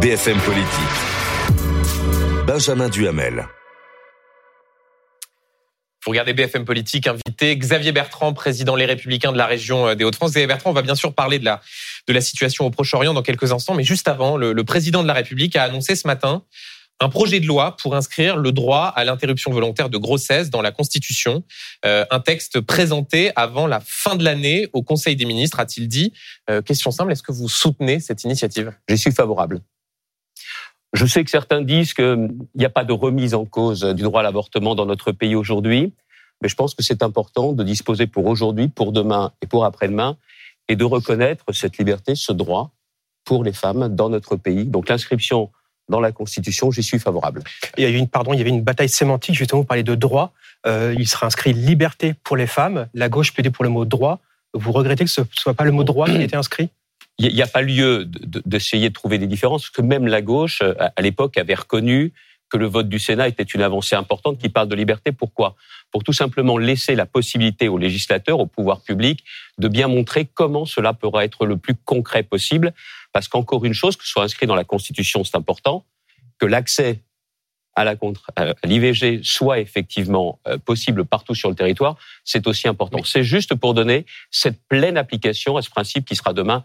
BFM Politique. Benjamin Duhamel. Vous regardez BFM Politique, invité Xavier Bertrand, président Les Républicains de la région euh, des Hauts-de-France. Xavier Bertrand, on va bien sûr parler de la, de la situation au Proche-Orient dans quelques instants, mais juste avant, le, le président de la République a annoncé ce matin un projet de loi pour inscrire le droit à l'interruption volontaire de grossesse dans la Constitution. Euh, un texte présenté avant la fin de l'année au Conseil des ministres, a-t-il dit. Euh, question simple, est-ce que vous soutenez cette initiative? J'y suis favorable. Je sais que certains disent qu'il n'y a pas de remise en cause du droit à l'avortement dans notre pays aujourd'hui, mais je pense que c'est important de disposer pour aujourd'hui, pour demain et pour après-demain, et de reconnaître cette liberté, ce droit pour les femmes dans notre pays. Donc l'inscription dans la Constitution, j'y suis favorable. Il y, avait une, pardon, il y avait une bataille sémantique, justement, vous parlez de droit. Euh, il sera inscrit liberté pour les femmes. La gauche plaidait pour le mot droit. Vous regrettez que ce ne soit pas le mot droit qui ait été inscrit? Il n'y a pas lieu d'essayer de, trouver des différences, parce que même la gauche, à l'époque, avait reconnu que le vote du Sénat était une avancée importante qui parle de liberté. Pourquoi? Pour tout simplement laisser la possibilité aux législateurs, au pouvoir public, de bien montrer comment cela pourra être le plus concret possible. Parce qu'encore une chose, que ce soit inscrit dans la Constitution, c'est important, que l'accès à la à l'IVG soit effectivement euh, possible partout sur le territoire, c'est aussi important. C'est juste pour donner cette pleine application à ce principe qui sera demain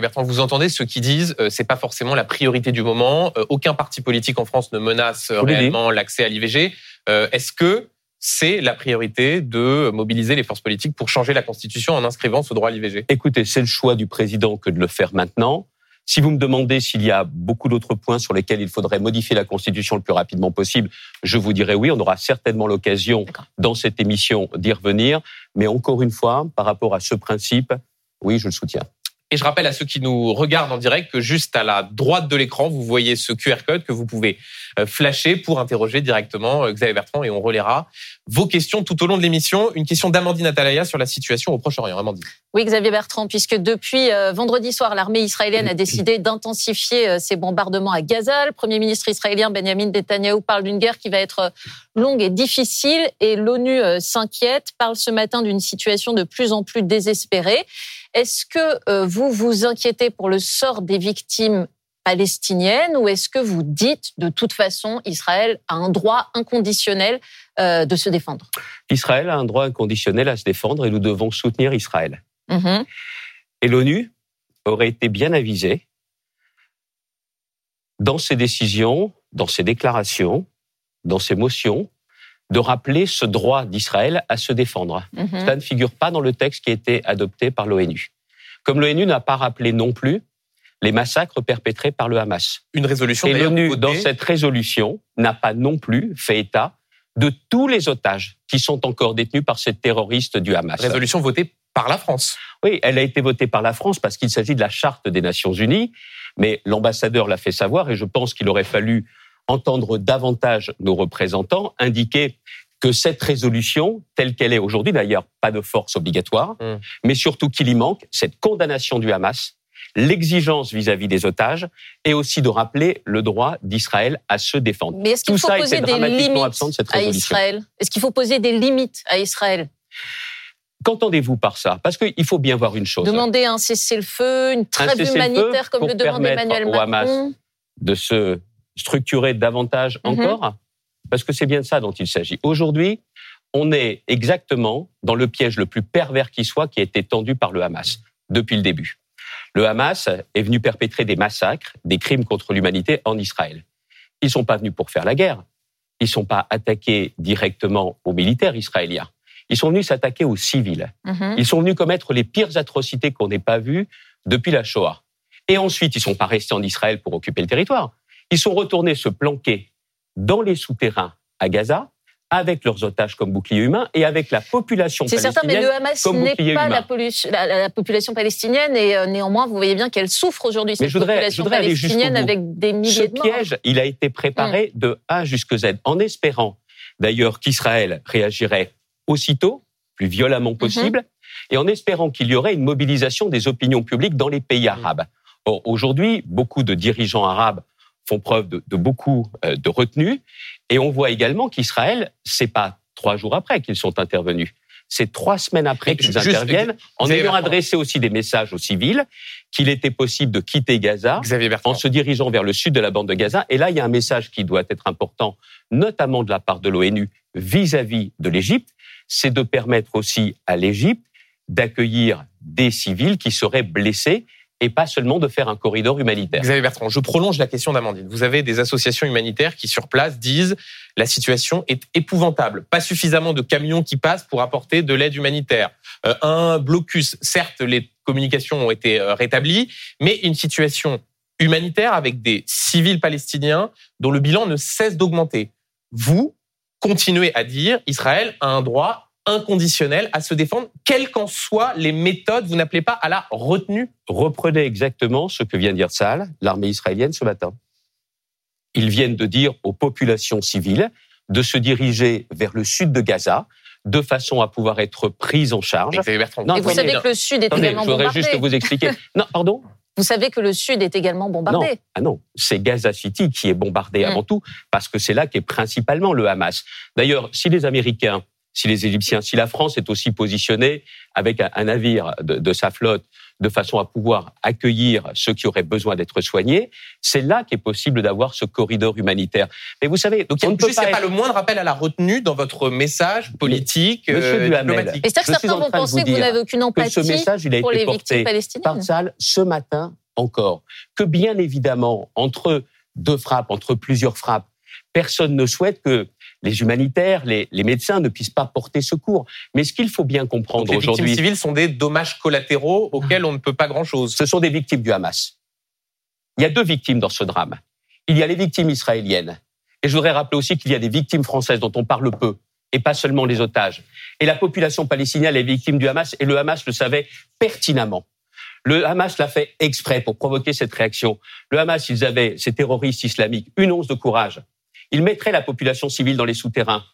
Bertrand, vous entendez ceux qui disent euh, c'est pas forcément la priorité du moment. Euh, aucun parti politique en France ne menace réellement l'accès à l'IVG. Euh, Est-ce que c'est la priorité de mobiliser les forces politiques pour changer la Constitution en inscrivant ce droit à l'IVG Écoutez, c'est le choix du président que de le faire maintenant. Si vous me demandez s'il y a beaucoup d'autres points sur lesquels il faudrait modifier la Constitution le plus rapidement possible, je vous dirais oui. On aura certainement l'occasion dans cette émission d'y revenir. Mais encore une fois, par rapport à ce principe, oui, je le soutiens. Et je rappelle à ceux qui nous regardent en direct que juste à la droite de l'écran, vous voyez ce QR code que vous pouvez euh, flasher pour interroger directement euh, Xavier Bertrand et on relaiera vos questions tout au long de l'émission. Une question d'Amandine Atalaya sur la situation au Proche-Orient. Amandine. Oui, Xavier Bertrand, puisque depuis euh, vendredi soir, l'armée israélienne a décidé d'intensifier ses bombardements à Gaza. Le Premier ministre israélien Benjamin Netanyahu parle d'une guerre qui va être longue et difficile et l'ONU s'inquiète, parle ce matin d'une situation de plus en plus désespérée. Est-ce que euh, vous vous inquiétez pour le sort des victimes palestiniennes ou est-ce que vous dites de toute façon Israël a un droit inconditionnel euh, de se défendre? Israël a un droit inconditionnel à se défendre et nous devons soutenir Israël. Mhm. Et l'ONU aurait été bien avisée dans ses décisions, dans ses déclarations, dans ses motions, de rappeler ce droit d'Israël à se défendre. Mhm. Cela ne figure pas dans le texte qui a été adopté par l'ONU. Comme l'ONU n'a pas rappelé non plus les massacres perpétrés par le Hamas. Une résolution Et l'ONU, dans cette résolution, n'a pas non plus fait état de tous les otages qui sont encore détenus par ces terroristes du Hamas. résolution votée par la France. Oui, elle a été votée par la France parce qu'il s'agit de la charte des Nations Unies, mais l'ambassadeur l'a fait savoir et je pense qu'il aurait fallu entendre davantage nos représentants indiquer que cette résolution, telle qu'elle est aujourd'hui, d'ailleurs pas de force obligatoire, Mm. mais surtout qu'il y manque cette condamnation du Hamas, l'exigence vis-à-vis des otages, et aussi de rappeler le droit d'Israël à se défendre. Mais est-ce qu'il Tout faut ça poser des limites absent de cette à résolution. Israël? Est-ce qu'il faut poser des limites à Israël? Qu'entendez-vous par ça? Parce qu'il faut bien voir une chose. Demander un cessez-le-feu, une trêve humanitaire comme le demande Emmanuel au Hamas Macron. de se structurer davantage Mhm. encore Parce que c'est bien de ça dont il s'agit. Aujourd'hui, on est exactement dans le piège le plus pervers qui soit qui a été tendu par le Hamas depuis le début. Le Hamas est venu perpétrer des massacres, des crimes contre l'humanité en Israël. Ils sont pas venus pour faire la guerre. Ils sont pas attaqués directement aux militaires israéliens. Ils sont venus s'attaquer aux civils. Mhm. Ils sont venus commettre les pires atrocités qu'on n'ait pas vues depuis la Shoah. Et ensuite, ils sont pas restés en Israël pour occuper le territoire. Ils sont retournés se planquer dans les souterrains à Gaza avec leurs otages comme bouclier humain et avec la population C'est certain, mais palestinienne. le Hamas n'est pas la, pollu- la- la population palestinienne et euh, néanmoins, vous voyez bien qu'elle souffre aujourd'hui, Mais cette je voudrais- je population voudrais palestinienne avec des Ce milliers de morts. piège, il a été préparé Mm. de A jusqu'à Z, en espérant d'ailleurs qu'Israël réagirait aussitôt, plus violemment Mm-hmm. possible, et en espérant qu'il y aurait une mobilisation des opinions publiques dans les pays Mm. arabes. Or, aujourd'hui, beaucoup de dirigeants arabes font preuve de, de beaucoup euh, de retenue, et on voit également qu'Israël, c'est pas trois jours après qu'ils sont intervenus, c'est trois semaines après qu'ils interviennent, en Xavier ayant Bertrand. adressé aussi des messages aux civils qu'il était possible de quitter Gaza Xavier Bertrand. en se dirigeant vers le sud de la bande de Gaza. Et là, il y a un message qui doit être important, notamment de la part de l'ONU vis-à-vis de l'Égypte, c'est de permettre aussi à l'Égypte d'accueillir des civils qui seraient blessés et pas seulement de faire un corridor humanitaire. Xavier Bertrand, je prolonge la question d'Amandine. Vous avez des associations humanitaires qui, sur place, disent la situation est épouvantable. Pas suffisamment de camions qui passent pour apporter de l'aide humanitaire. Euh, un blocus. Certes, les communications ont été euh, rétablies, mais une situation humanitaire avec des civils palestiniens dont le bilan ne cesse d'augmenter. Vous continuez à dire Israël a un droit inconditionnel à se défendre, quelles qu'en soient les méthodes. Vous n'appelez pas à la retenue Reprenez exactement ce que vient de dire Saal, l'armée israélienne ce matin. Ils viennent de dire aux populations civiles de se diriger vers le sud de Gaza de façon à pouvoir être prises en charge. Xavier Bertrand, Non, Et vous savez que le Sud est également je voudrais bombardé. juste vous expliquer. Non, pardon Vous savez que le Sud est également bombardé. Non, ah non, c'est Gaza City qui est bombardé Mm. avant tout, parce que c'est là qu'est principalement le Hamas. D'ailleurs, si les Américains, si les Égyptiens, si la France est aussi positionnée avec un, navire de, de sa flotte de façon à pouvoir accueillir ceux qui auraient besoin d'être soignés, c'est là qu'est possible d'avoir ce corridor humanitaire. Mais vous savez, Donc, il on n'y ne peut a, juste, il y a pas pas le moindre appel à la retenue dans votre message politique, Monsieur euh, Duhamel, diplomatique. Et c'est-à-dire que certains vont penser que vous n'avez aucune empathie ce message, il a pour été les porté victimes par palestiniennes. Salle ce matin encore. Que bien évidemment, entre deux frappes, entre plusieurs frappes, personne ne souhaite que les humanitaires, les, les médecins ne puissent pas porter secours. Mais ce qu'il faut bien comprendre les victimes aujourd'hui, civiles sont des dommages collatéraux auxquels on ne peut pas grand-chose. ce sont des victimes du Hamas. Il y a deux victimes dans ce drame. Il y a les victimes israéliennes. Et je voudrais rappeler aussi qu'il y a des victimes françaises dont on parle peu, et pas seulement les otages. Et la population palestinienne est victime du Hamas, et le Hamas le savait pertinemment. Le Hamas l'a fait exprès pour provoquer cette réaction. Le Hamas, ils avaient, ces terroristes islamiques, une once de courage. Ils mettraient la population civile dans les souterrains,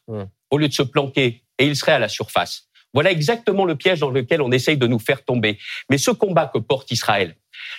au lieu de se planquer, et ils seraient à la surface. Voilà exactement le piège dans lequel on essaye de nous faire tomber. Mais ce combat que porte Israël,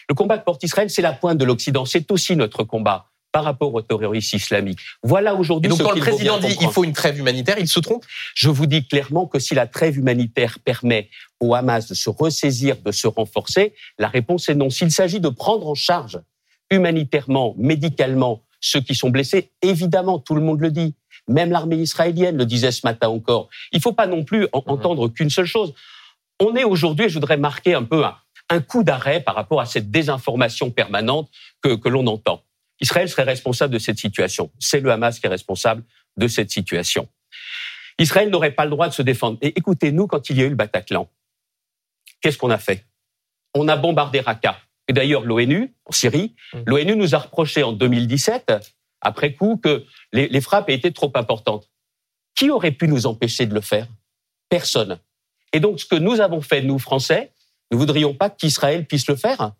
le combat que porte Israël, c'est la pointe de l'Occident. C'est aussi notre combat par rapport aux terroristes islamiques. Voilà aujourd'hui donc, ce quand le qu'il faut président dit il comprendre. faut une trêve humanitaire, il se trompe? Je vous dis clairement que si la trêve humanitaire permet au Hamas de se ressaisir, de se renforcer, la réponse est non. S'il s'agit de prendre en charge humanitairement, médicalement, ceux qui sont blessés, évidemment, tout le monde le dit. Même l'armée israélienne le disait ce matin encore. Il ne faut pas non plus en- entendre qu'une seule chose. On est aujourd'hui, et je voudrais marquer un peu un, un coup d'arrêt par rapport à cette désinformation permanente que, que l'on entend. Israël serait responsable de cette situation. C'est le Hamas qui est responsable de cette situation. Israël n'aurait pas le droit de se défendre. Et écoutez, nous, quand il y a eu le Bataclan, qu'est-ce qu'on a fait? On a bombardé Raqqa. Et d'ailleurs, l'ONU, en Syrie, Mm. l'ONU nous a reproché en 2017, après coup, que les, les frappes aient été trop importantes. Qui aurait pu nous empêcher de le faire? Personne. Et donc, ce que nous avons fait, nous, Français, nous voudrions pas qu'Israël puisse le faire.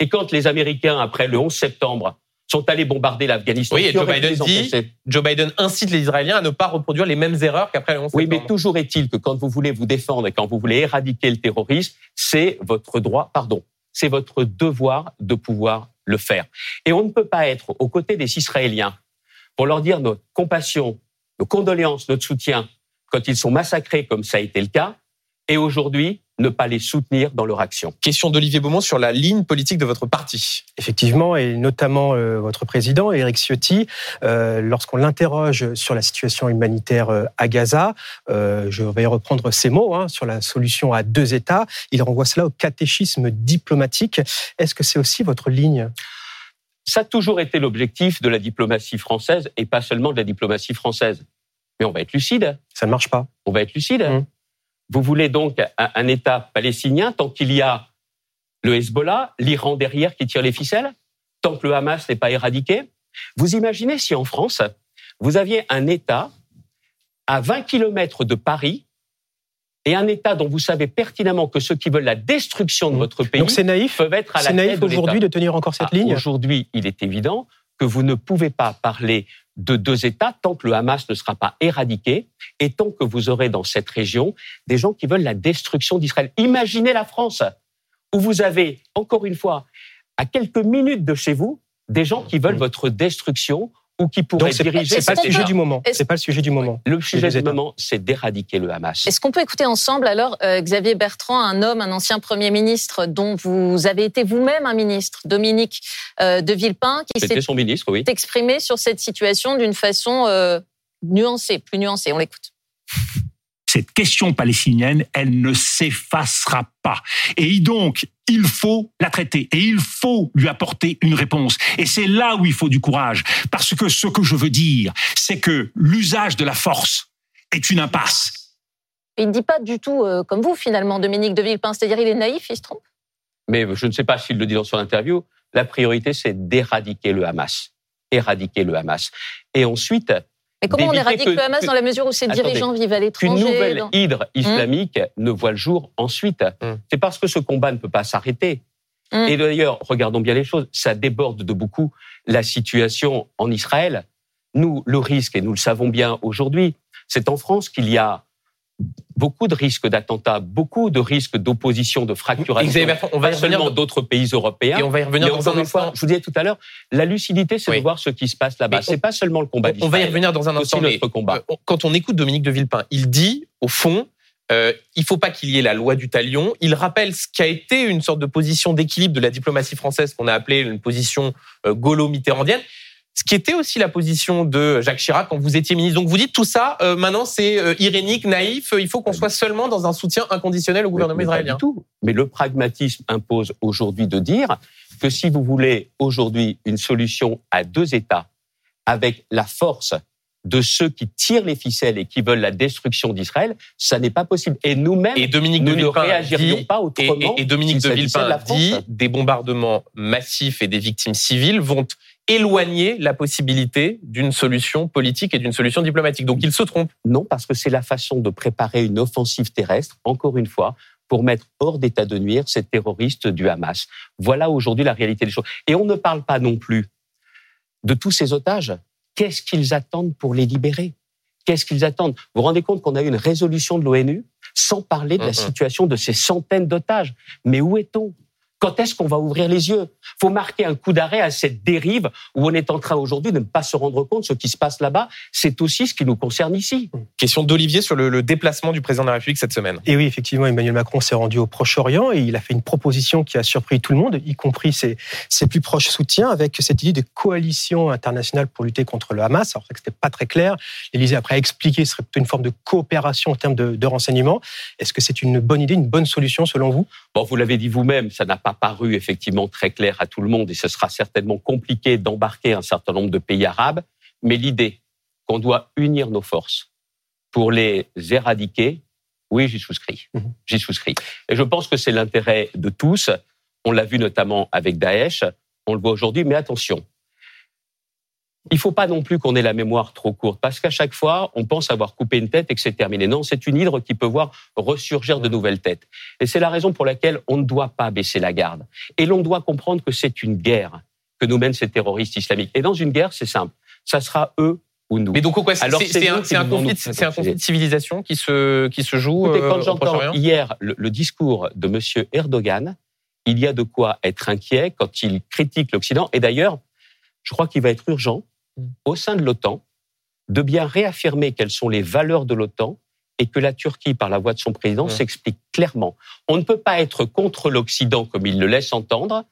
Et quand les Américains, après le 11 septembre, sont allés bombarder l'Afghanistan, Oui, et Joe Biden dit- Joe Biden incite les Israéliens à ne pas reproduire les mêmes erreurs qu'après le 11 Oui, mais septembre. toujours est-il que quand vous voulez vous défendre et quand vous voulez éradiquer le terrorisme, c'est votre droit, pardon, c'est votre devoir de pouvoir le faire. Et on ne peut pas être aux côtés des Israéliens pour leur dire notre compassion, nos condoléances, notre soutien quand ils sont massacrés comme ça a été le cas, et aujourd'hui ne pas les soutenir dans leur action. Question d'Olivier Beaumont sur la ligne politique de votre parti. Effectivement, et notamment euh, votre président, Éric Ciotti, euh, lorsqu'on l'interroge sur la situation humanitaire euh, à Gaza, euh, je vais reprendre ses mots hein, sur la solution à deux États, il renvoie cela au catéchisme diplomatique. Est-ce que c'est aussi votre ligne? Ça a toujours été l'objectif de la diplomatie française et pas seulement de la diplomatie française. Mais on va être lucide. Ça ne marche pas. On va être lucide. Mmh. Vous voulez donc un, un État palestinien tant qu'il y a le Hezbollah, l'Iran derrière qui tire les ficelles, tant que le Hamas n'est pas éradiqué. Vous imaginez si en France, vous aviez un État à 20 kilomètres de Paris et un État dont vous savez pertinemment que ceux qui veulent la destruction de Mmh. votre pays Donc naïf, peuvent être à la c'est tête naïf de aujourd'hui de tenir encore cette Ah, ligne Aujourd'hui, il est évident que vous ne pouvez pas parler de deux États tant que le Hamas ne sera pas éradiqué et tant que vous aurez dans cette région des gens qui veulent la destruction d'Israël. Imaginez la France, où vous avez, encore une fois, à quelques minutes de chez vous, des gens qui veulent votre destruction ou qui pourrait diriger. C'est pas le sujet du moment. C'est pas le sujet du moment. Le sujet du moment, c'est d'éradiquer le Hamas. Est-ce qu'on peut écouter ensemble alors euh, Xavier Bertrand, un homme, un ancien premier ministre dont vous avez été vous-même un ministre, Dominique euh, de Villepin, qui s'est son ministre, oui. exprimé sur cette situation d'une façon euh, nuancée, plus nuancée. On l'écoute cette question palestinienne, elle ne s'effacera pas. Et donc, il faut la traiter et il faut lui apporter une réponse. Et c'est là où il faut du courage. Parce que ce que je veux dire, c'est que l'usage de la force est une impasse. Il ne dit pas du tout euh, comme vous, finalement, Dominique de Villepin. C'est-à-dire, il est naïf, il se trompe? Mais je ne sais pas s'il le dit dans son interview. La priorité, c'est d'éradiquer le Hamas. Éradiquer le Hamas. Et ensuite, mais comment on éradique le Hamas dans la mesure où ses dirigeants vivent à l'étranger Une nouvelle hydre islamique ne voit le jour ensuite. Hum. C'est parce que ce combat ne peut pas s'arrêter. Hum. Et d'ailleurs, regardons bien les choses, ça déborde de beaucoup la situation en Israël. Nous, le risque, et nous le savons bien aujourd'hui, c'est en France qu'il y a beaucoup de risques d'attentats, beaucoup de risques d'opposition, de fracturation. on va y revenir dans d'autres pays européens. Et on va y revenir dans un instant. Je vous disais tout à l'heure, la lucidité, c'est de voir ce qui se passe là-bas. C'est pas seulement le combat On va y revenir dans un instant. Notre combat. Euh, quand on écoute Dominique de Villepin, il dit, au fond, euh, il faut pas qu'il y ait la loi du talion. Il rappelle ce qui a été une sorte de position d'équilibre de la diplomatie française qu'on a appelée une position euh, gaulo-mitterrandienne ce qui était aussi la position de Jacques Chirac quand vous étiez ministre. Donc vous dites tout ça, euh, maintenant c'est euh, irénique, naïf, il faut qu'on soit seulement dans un soutien inconditionnel au gouvernement israélien. Pas du tout. Mais le pragmatisme impose aujourd'hui de dire que si vous voulez aujourd'hui une solution à deux États avec la force de ceux qui tirent les ficelles et qui veulent la destruction d'Israël, ça n'est pas possible. Et nous-mêmes, nous ne réagirions pas autrement. Et, et Dominique de Villepin dit des bombardements massifs et des victimes civiles vont éloigner la possibilité d'une solution politique et d'une solution diplomatique. Donc il se trompe. Non, parce que c'est la façon de préparer une offensive terrestre, encore une fois, pour mettre hors d'état de nuire ces terroristes du Hamas. Voilà aujourd'hui la réalité des choses. Et on ne parle pas non plus de tous ces otages. Qu'est-ce qu'ils attendent pour les libérer? Qu'est-ce qu'ils attendent? Vous vous rendez compte qu'on a eu une résolution de l'ONU sans parler de la situation de ces centaines d'otages. Mais où est-on? Quand est-ce qu'on va ouvrir les yeux? Faut marquer un coup d'arrêt à cette dérive où on est en train aujourd'hui de ne pas se rendre compte de ce qui se passe là-bas. C'est aussi ce qui nous concerne ici. Question d'Olivier sur le, déplacement du président de la République cette semaine. Et oui, effectivement, Emmanuel Macron s'est rendu au Proche-Orient et il a fait une proposition qui a surpris tout le monde, y compris ses, ses plus proches soutiens, avec cette idée de coalition internationale pour lutter contre le Hamas. Alors, que c'était pas très clair. L'Élysée, après, a expliqué ce serait plutôt une forme de coopération en termes de, de renseignement. Est-ce que c'est une bonne idée, une bonne solution selon vous? Bon, vous l'avez dit vous-même, ça n'a pas paru effectivement très clair à tout le monde et ce sera certainement compliqué d'embarquer un certain nombre de pays arabes. Mais l'idée qu'on doit unir nos forces pour les éradiquer, oui, j'y souscris. Mhm. J'y souscris. Et je pense que c'est l'intérêt de tous. On l'a vu notamment avec Daesh, on le voit aujourd'hui, mais attention, il ne faut pas non plus qu'on ait la mémoire trop courte, parce qu'à chaque fois, on pense avoir coupé une tête et que c'est terminé. Non, c'est une hydre qui peut voir ressurgir de nouvelles têtes. Et c'est la raison pour laquelle on ne doit pas baisser la garde. Et l'on doit comprendre que c'est une guerre que nous mènent ces terroristes islamiques. Et dans une guerre, c'est simple. Ça sera eux ou nous. Mais donc, quoi, c'est un, conflit, de civilisation qui se, qui se joue Écoutez, quand euh, j'entends hier le, le discours de M. Erdogan, il y a de quoi être inquiet quand il critique l'Occident. Et d'ailleurs, je crois qu'il va être urgent au sein de l'OTAN de bien réaffirmer quelles sont les valeurs de l'OTAN et que la Turquie, par la voix de son président, s'explique clairement. On ne peut pas être contre l'Occident comme il le laisse entendre,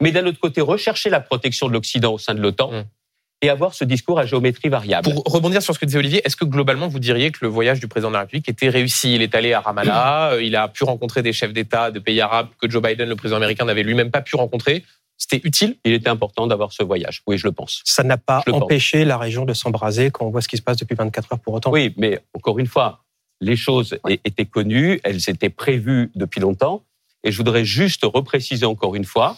mais d'un autre côté rechercher la protection de l'Occident au sein de l'OTAN. Et avoir ce discours à géométrie variable. Pour rebondir sur ce que disait Olivier, est-ce que globalement vous diriez que le voyage du président de la République était réussi? Il est allé à Ramallah, euh, il a pu rencontrer des chefs d'État de pays arabes que Joe Biden, le président américain, n'avait lui-même pas pu rencontrer. C'était utile Il était important d'avoir ce voyage. Oui, je le pense. Ça n'a pas empêché la région de s'embraser quand on voit ce qui se passe depuis 24 heures pour autant. Oui, mais encore une fois, les choses étaient connues, elles étaient prévues depuis longtemps. Et je voudrais juste repréciser encore une fois,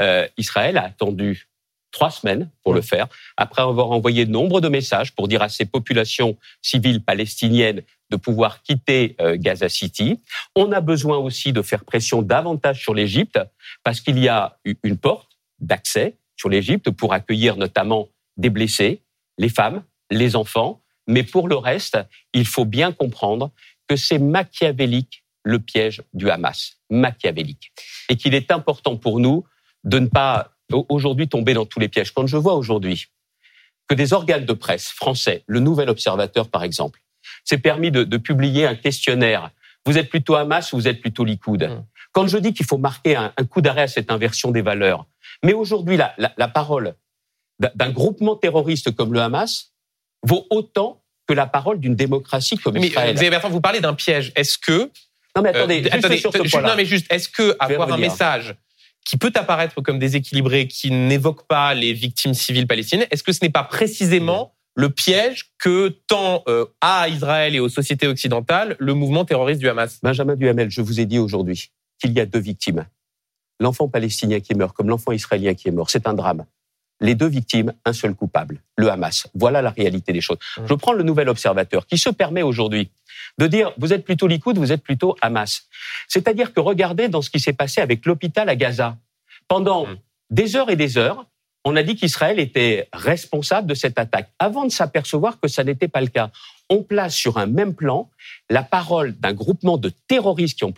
euh, Israël a attendu trois semaines pour le faire, après avoir envoyé nombre de messages pour dire à ces populations civiles palestiniennes de pouvoir quitter euh, Gaza City. On a besoin aussi de faire pression davantage sur l'Égypte parce qu'il y a une porte d'accès sur l'Égypte pour accueillir notamment des blessés, les femmes, les enfants. Mais pour le reste, il faut bien comprendre que c'est machiavélique le piège du Hamas, machiavélique. Et qu'il est important pour nous de ne pas aujourd'hui tomber dans tous les pièges. Quand je vois aujourd'hui que des organes de presse français, le Nouvel Observateur par exemple, s'est permis de, de, publier un questionnaire. Vous êtes plutôt Hamas ou vous êtes plutôt Likoud mmh. Quand je dis qu'il faut marquer un, un coup d'arrêt à cette inversion des valeurs, mais aujourd'hui la, la, la parole d'un groupement terroriste comme le Hamas vaut autant que la parole d'une démocratie comme mais, Israël. Vous Bertrand, vous parlez d'un piège. Est-ce que non mais attendez, euh, attendez sur ce non mais juste, est-ce que avoir un message qui peut apparaître comme déséquilibré, qui n'évoque pas les victimes civiles palestiniennes, est-ce que ce n'est pas précisément le piège que tend euh, à Israël et aux sociétés occidentales le mouvement terroriste du Hamas? Benjamin Duhamel, je vous ai dit aujourd'hui qu'il y a deux victimes. L'enfant palestinien qui meurt comme l'enfant israélien qui est mort, c'est un drame les deux victimes, un seul coupable, le Hamas. Voilà la réalité des choses. Mmh. Je prends le nouvel observateur qui se permet aujourd'hui de dire vous êtes plutôt Likoud, vous êtes plutôt Hamas. C'est-à-dire que regardez dans ce qui s'est passé avec l'hôpital à Gaza. Pendant mmh. des heures et des heures, on a dit qu'Israël était responsable de cette attaque, avant de s'apercevoir que ça n'était pas le cas. On place sur un même plan la parole d'un groupement de terroristes qui ont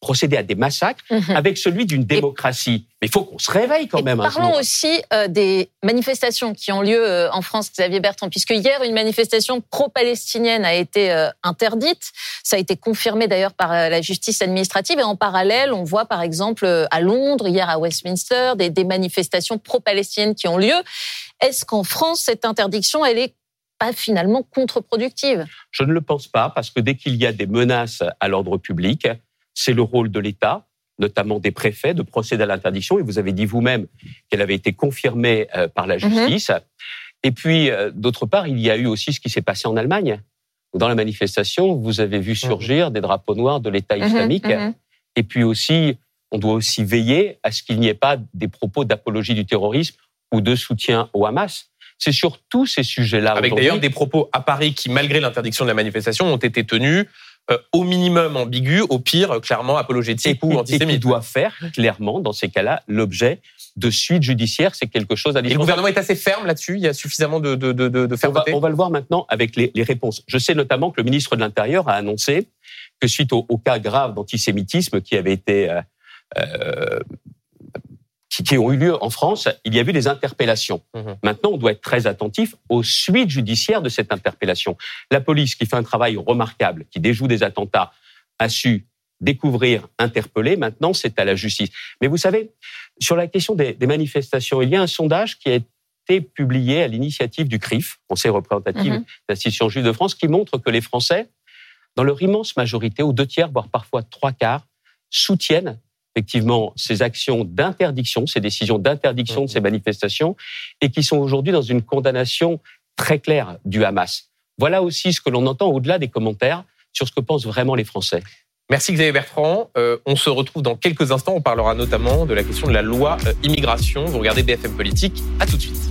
procéder à des massacres mhm. avec celui d'une démocratie. Mais il faut qu'on se réveille quand même. Parlons aussi euh, des manifestations qui ont lieu euh, en France, Xavier Bertrand, puisque hier, une manifestation pro-palestinienne a été euh, interdite. Ça a été confirmé d'ailleurs par la justice administrative. Et en parallèle, on voit par exemple à Londres, hier à Westminster, des, des manifestations pro-palestiniennes qui ont lieu. Est-ce qu'en France, cette interdiction, elle est pas finalement contre-productive? Je ne le pense pas, parce que dès qu'il y a des menaces à l'ordre public, c'est le rôle de l'État, notamment des préfets, de procéder à l'interdiction. Et vous avez dit vous-même qu'elle avait été confirmée euh, par la mhm. justice. Et puis, euh, d'autre part, il y a eu aussi ce qui s'est passé en Allemagne. Dans la manifestation, vous avez vu surgir des drapeaux noirs de l'État mhm, islamique. Mhm. Et puis aussi, on doit aussi veiller à ce qu'il n'y ait pas des propos d'apologie du terrorisme ou de soutien au Hamas. C'est sur tous ces sujets-là. Avec d'ailleurs des propos à Paris qui, malgré l'interdiction de la manifestation, ont été tenus euh, au minimum ambigu, au pire clairement apologétique ou antisémite. Et qui doit faire clairement, dans ces cas-là, l'objet de suite judiciaire. C'est quelque chose à. Et le gouvernement est assez ferme là-dessus. Il y a suffisamment de, de, de, de fermeté. On va, on va, le voir maintenant avec les, les, réponses. Je sais notamment que le ministre de l'Intérieur a annoncé que suite au, au cas grave d'antisémitisme qui avait été euh, qui, ont eu lieu en France, il y a eu des interpellations. Mhm. Maintenant, on doit être très attentif aux suites judiciaires de cette interpellation. La police, qui fait un travail remarquable, qui déjoue des attentats, a su découvrir, interpeller. Maintenant, c'est à la justice. Mais vous savez, sur la question des, manifestations, il y a un sondage qui a été publié à l'initiative du CRIF, Conseil représentatif mmh. d'institutions juives de France, qui montre que les Français, dans leur immense majorité, aux deux tiers, voire parfois trois quarts, soutiennent effectivement ces actions d'interdiction, ces décisions d'interdiction de ces manifestations, et qui sont aujourd'hui dans une condamnation très claire du Hamas. Voilà aussi ce que l'on entend au-delà des commentaires sur ce que pensent vraiment les Français. Merci Xavier Bertrand. Euh, on se retrouve dans quelques instants. On parlera notamment de la question de la loi euh, immigration. Vous regardez BFM Politique. À tout de suite.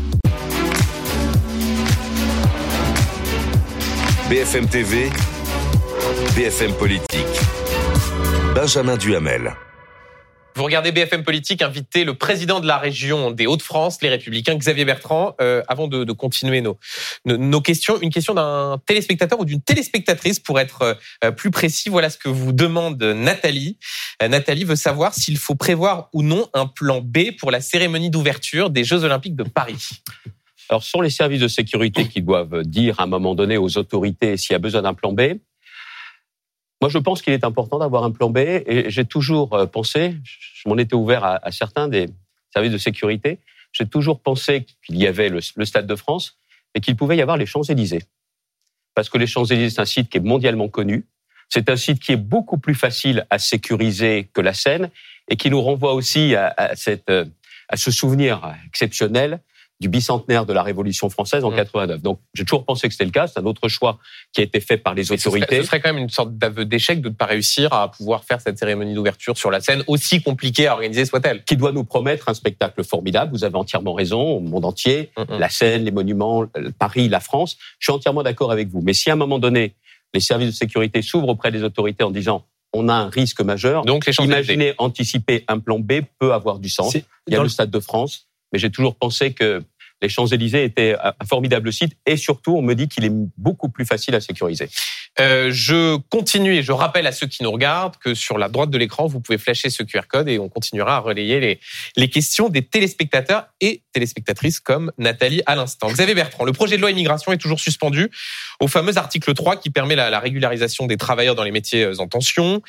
BFM TV, BFM Politique. Benjamin Duhamel. Vous regardez BFM Politique, inviter le président de la région des Hauts-de-France, les Républicains, Xavier Bertrand. Euh, avant de, continuer nos, nos, questions, une question d'un téléspectateur ou d'une téléspectatrice pour être euh, plus précis. Voilà ce que vous demande Nathalie. Euh, Nathalie veut savoir s'il faut prévoir ou non un plan B pour la cérémonie d'ouverture des Jeux Olympiques de Paris. Alors, ce sont les services de sécurité qui doivent dire à un moment donné aux autorités s'il y a besoin d'un plan B. Moi, je pense qu'il est important d'avoir un plan B et j'ai toujours euh, pensé, je m'en étais ouvert à, certains des services de sécurité, j'ai toujours pensé qu'il y avait le, Stade de France et qu'il pouvait y avoir les Champs-Élysées. Parce que les Champs-Élysées, c'est un site qui est mondialement connu. C'est un site qui est beaucoup plus facile à sécuriser que la Seine et qui nous renvoie aussi à, cette, euh, à ce souvenir exceptionnel du bicentenaire de la Révolution française en 89. Mmh. Donc, j'ai toujours pensé que c'était le cas. C'est un autre choix qui a été fait par les autorités. Ce serait, quand même une sorte d'aveu d'échec de ne pas réussir à pouvoir faire cette cérémonie d'ouverture sur la scène, aussi compliquée à organiser soit-elle. Qui doit nous promettre un spectacle formidable. Vous avez entièrement raison. Au monde entier, mmh, la Seine, les monuments, Paris, la France. Je suis entièrement d'accord avec vous. Mais si à un moment donné, les services de sécurité s'ouvrent auprès des autorités en disant on a un risque majeur. Donc, les imaginez anticiper un plan B peut avoir du sens. Il y a le Stade de France mais j'ai toujours pensé que les Champs-Élysées étaient un formidable site et surtout, on me dit qu'il est beaucoup plus facile à sécuriser. Euh, je continue et je rappelle à ceux qui nous regardent que sur la droite de l'écran, vous pouvez flasher ce QR code et on continuera à relayer les, les questions des téléspectateurs et téléspectatrices comme Nathalie à l'instant. Xavier Bertrand, le projet de loi immigration est toujours suspendu au fameux article 3 qui permet la, la régularisation des travailleurs dans les métiers euh, en tension.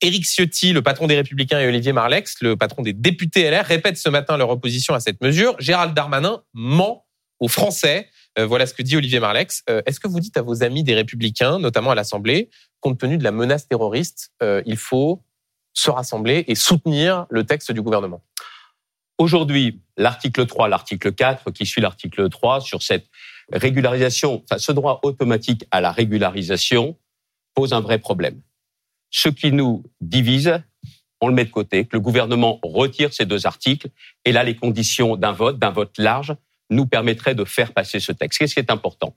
Éric Ciotti, le patron des Républicains, et Olivier Marlex, le patron des députés LR, répètent ce matin leur opposition à cette mesure. Gérald Darmanin ment aux Français. Euh, voilà ce que dit Olivier Marlex. Euh, Est-ce que vous dites à vos amis des Républicains, notamment à l'Assemblée, compte tenu de la menace terroriste, euh, il faut se rassembler et soutenir le texte du gouvernement? Aujourd'hui, l'article 3, l'article 4, qui suit l'article 3 sur cette régularisation, enfin, ce droit automatique à la régularisation pose un vrai problème. Ce qui nous divise, on le met de côté, que le gouvernement retire ces deux articles, et là, les conditions d'un vote, d'un vote large, nous permettraient de faire passer ce texte. Qu'est-ce qui est important?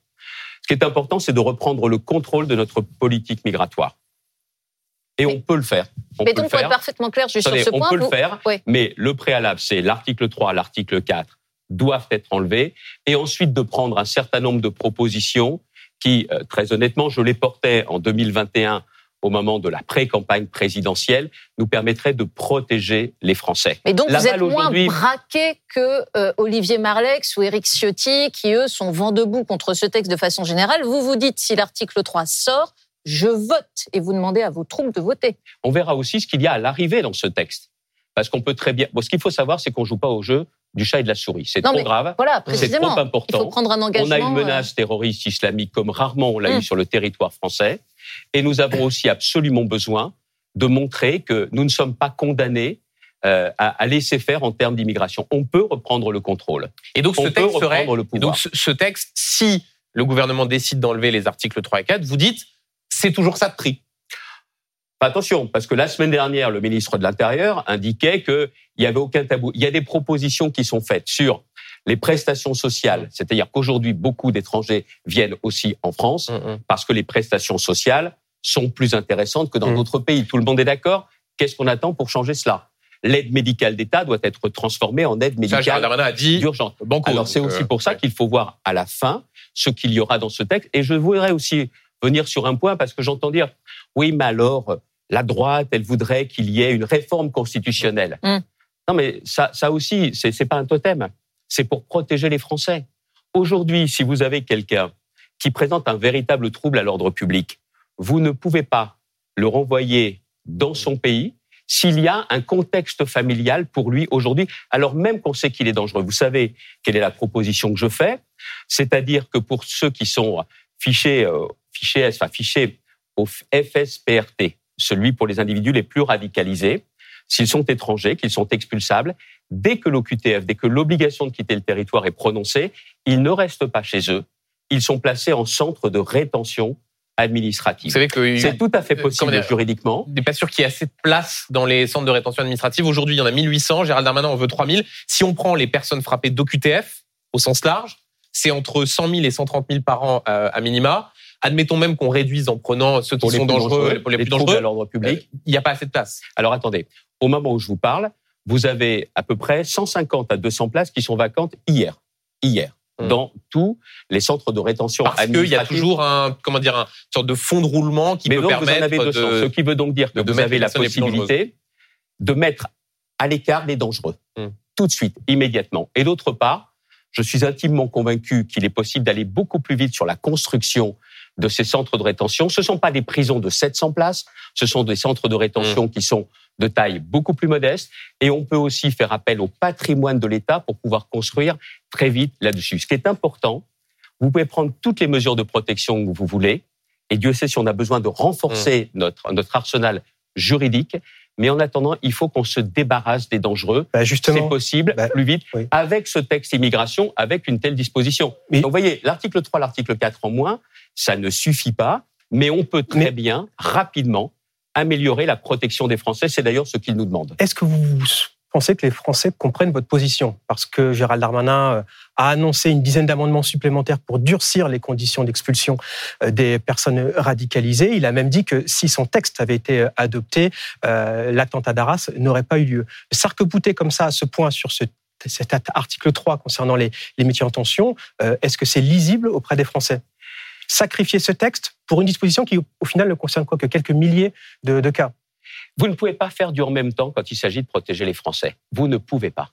Ce qui est important, c'est de reprendre le contrôle de notre politique migratoire. Et on peut le faire. On Mais peut donc, le pour être faire. parfaitement clair, juste Attendez, sur ce on point, peut vous- le faire, Oui. mais le préalable, c'est l'article 3, l'article 4 doivent être enlevés, et ensuite de prendre un certain nombre de propositions qui, euh, très honnêtement, je les portais en 2021 au moment de la pré-campagne présidentielle, nous permettraient de protéger les Français. Mais donc, La vous êtes moins braqué que euh, Olivier Marlex ou Éric Ciotti, qui, eux, sont vent debout contre ce texte de façon générale. Vous vous dites, si l'article 3 sort, je vote. Et vous demandez à vos troupes de voter. On verra aussi ce qu'il y a à l'arrivée dans ce texte. Parce qu'on peut très bien... Bon, ce qu'il faut savoir, c'est qu'on joue pas au jeu du chat et de la souris. C'est trop mais grave. Voilà, C'est trop important. Il faut prendre un engagement. On a une euh, menace terroriste islamique comme rarement on l'a eu sur le territoire français. Et nous avons aussi absolument besoin de montrer que nous ne sommes pas condamnés euh, à, à laisser faire en termes d'immigration. On peut reprendre le contrôle. Et donc, On ce peut texte serait. le pouvoir. donc, ce, ce texte, si le gouvernement décide d'enlever les articles 3 et 4, vous dites, c'est toujours ça de prix. Enfin, attention, parce que la semaine dernière, le ministre de l'Intérieur indiquait qu'il n'y avait aucun tabou. Il y a des propositions qui sont faites sur les prestations sociales, c'est-à-dire qu'aujourd'hui, beaucoup d'étrangers viennent aussi en France parce que les prestations sociales sont plus intéressantes que dans Mm. d'autres pays. Tout le monde est d'accord? Qu'est-ce qu'on attend pour changer cela? L'aide médicale d'État doit être transformée en aide médicale d'urgence. Alors c'est aussi euh, pour ça ouais. qu'il faut voir à la fin ce qu'il y aura dans ce texte. Et je voudrais aussi venir sur un point parce que j'entends dire oui, mais alors la droite, elle voudrait qu'il y ait une réforme constitutionnelle. Mm. Non, mais ça, ça aussi, c'est c'est pas un totem. C'est pour protéger les Français. Aujourd'hui, si vous avez quelqu'un qui présente un véritable trouble à l'ordre public, vous ne pouvez pas le renvoyer dans son pays s'il y a un contexte familial pour lui aujourd'hui, alors même qu'on sait qu'il est dangereux. Vous savez quelle est la proposition que je fais, c'est-à-dire que pour ceux qui sont fichés, euh, fichés, enfin, fichés au FSPRT, celui pour les individus les plus radicalisés, s'ils sont étrangers, qu'ils sont expulsables, dès que l'OQTF, dès que l'obligation de quitter le territoire est prononcée, ils ne restent pas chez eux, ils sont placés en centre de rétention Vous administrative. savez que C'est tout à fait Euh, possible dire juridiquement. n'est pas sûr qu'il y ait assez de place dans les centres de rétention administrative. Aujourd'hui, il y en a 1800. Gérald Darmanin en veut 3000. Si on prend les personnes frappées d'OQTF au sens large, c'est entre 100 000 et 130 000 par an euh, à minima. Admettons même qu'on réduise en prenant ceux qui les sont plus dangereux, dangereux, pour les, plus troubles dangereux. à l'ordre public. euh, Il n'y a pas assez de place. Alors attendez, au moment où je vous parle, vous avez à peu près 150 à 200 places qui sont vacantes hier. Hier. Hmm. Dans tous les centres de rétention Parce qu'il y a toujours un, comment dire, un sorte de fond de roulement qui Mais peut donc, vous en permettre avez 200. de. Ce qui veut donc dire que vous avez les la les plus possibilité de mettre à l'écart les dangereux. Hmm. Tout de suite, immédiatement. Et d'autre part, je suis intimement convaincu qu'il est possible d'aller beaucoup plus vite sur la construction de ces centres de rétention. Ce ne sont pas des prisons de 700 places, ce sont des centres de rétention Hmm. qui sont de taille beaucoup plus modeste. Et on peut aussi faire appel au patrimoine de l'État pour pouvoir construire très vite là-dessus. Ce qui est important, vous pouvez prendre toutes les mesures de protection que vous voulez. Et Dieu sait si on a besoin de renforcer notre, notre arsenal juridique. Mais en attendant, il faut qu'on se débarrasse des dangereux. Bah, C'est justement, possible Bah, plus vite oui. avec ce texte immigration, avec une telle disposition. Mais- Donc, vous voyez, l'article 3, l'article 4 en moins, ça ne suffit pas, mais on peut très Mais- bien, rapidement, améliorer la protection des Français. C'est d'ailleurs ce qu'ils nous demandent. est-ce que vous pensez que les Français comprennent votre position Parce que Gérald Darmanin euh, a annoncé une dizaine d'amendements supplémentaires pour durcir les conditions d'expulsion euh, des personnes radicalisées. Il a même dit que si son texte avait été euh, adopté, l'attentat d'Arras n'aurait pas eu lieu. S'arc-bouter comme ça à ce point sur ce cet article 3 concernant les, métiers en tension, est-ce que c'est lisible auprès des Français? Sacrifier ce texte pour une disposition qui, au final, ne concerne quoi que quelques milliers de cas. Vous ne pouvez pas faire du en même temps quand il s'agit de protéger les Français. Vous ne pouvez pas.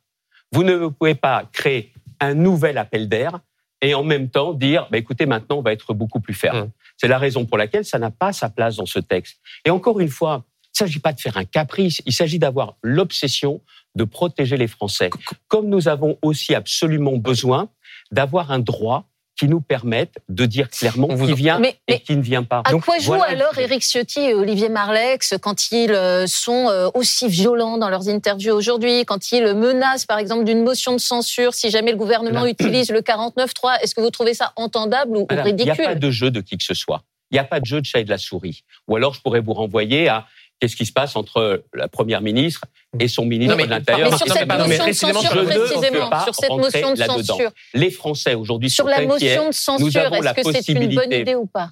Vous ne pouvez pas créer un nouvel appel d'air et en même temps dire, bah, écoutez, maintenant, on va être beaucoup plus ferme. Mmh. C'est la raison pour laquelle ça n'a pas sa place dans ce texte. Et encore une fois, il ne s'agit pas de faire un caprice, il s'agit d'avoir l'obsession de protéger les Français. Comme nous avons aussi absolument besoin d'avoir un droit qui nous permette de dire clairement vous- qui vient Mais- et mais qui ne vient pas. À Donc, quoi jouent voilà. alors Éric Ciotti et Olivier Marlex quand ils euh, sont euh, aussi violents dans leurs interviews aujourd'hui, quand ils menacent par exemple d'une motion de censure si jamais le gouvernement utilise le 49.3 Est-ce que vous trouvez ça entendable ou, ou Madame, Il n'y a ridicule? pas de jeu de qui que ce soit. Il n'y a pas de jeu de chat et de la souris. Ou alors, je pourrais vous renvoyer à qu'est-ce qui se passe entre la première ministre et son ministre mais- de l'Intérieur? Mais sur Non, cette mais- non, mais motion de précisément, censure précisément, sur cette motion de censure, Les Français aujourd'hui sur sont la inquiets. motion de censure, est-ce que c'est une bonne idée ou pas?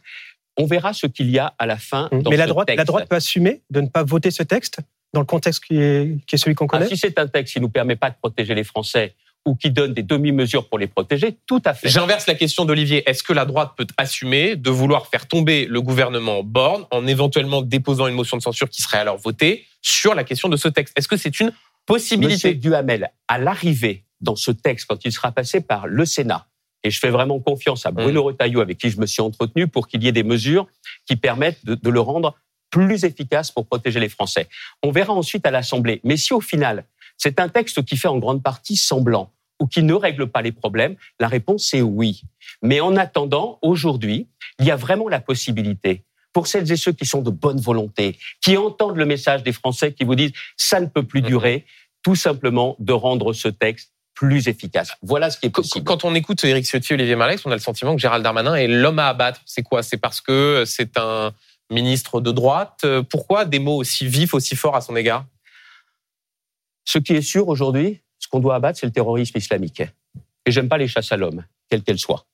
On verra ce qu'il y a à la fin. Dans Mais la droite, la droite peut assumer de ne pas voter ce texte dans le contexte qui est, qui est celui qu'on Ah, connaît? si c'est un texte qui ne nous permet pas de protéger les Français ou qui donne des demi-mesures pour les protéger, tout à fait. J'inverse la question d'Olivier. Est-ce que la droite peut assumer de vouloir faire tomber le gouvernement Borne en éventuellement déposant une motion de censure qui serait alors votée sur la question de ce texte? Est-ce que c'est une Monsieur possibilité Duhamel, à l'arrivée dans ce texte, quand il sera passé par le Sénat, et je fais vraiment confiance à Bruno Retailleau, avec qui je me suis entretenu, pour qu'il y ait des mesures qui permettent de, de le rendre plus efficace pour protéger les Français. On verra ensuite à l'Assemblée. Mais si au final, c'est un texte qui fait en grande partie semblant ou qui ne règle pas les problèmes, la réponse est oui. Mais en attendant, aujourd'hui, il y a vraiment la possibilité pour celles et ceux qui sont de bonne volonté, qui entendent le message des Français, qui vous disent ça ne peut plus Mhm. durer, tout simplement de rendre ce texte plus efficace. Voilà ce qui est possible. Quand on écoute Éric Ciotti et Olivier Marlex, on a le sentiment que Gérald Darmanin est l'homme à abattre. C'est quoi? C'est parce que c'est un ministre de droite? Pourquoi des mots aussi vifs, aussi forts à son égard? Ce qui est sûr aujourd'hui, ce qu'on doit abattre, c'est le terrorisme islamique. Et j'aime pas les chasses à l'homme, quelles qu'elles soient.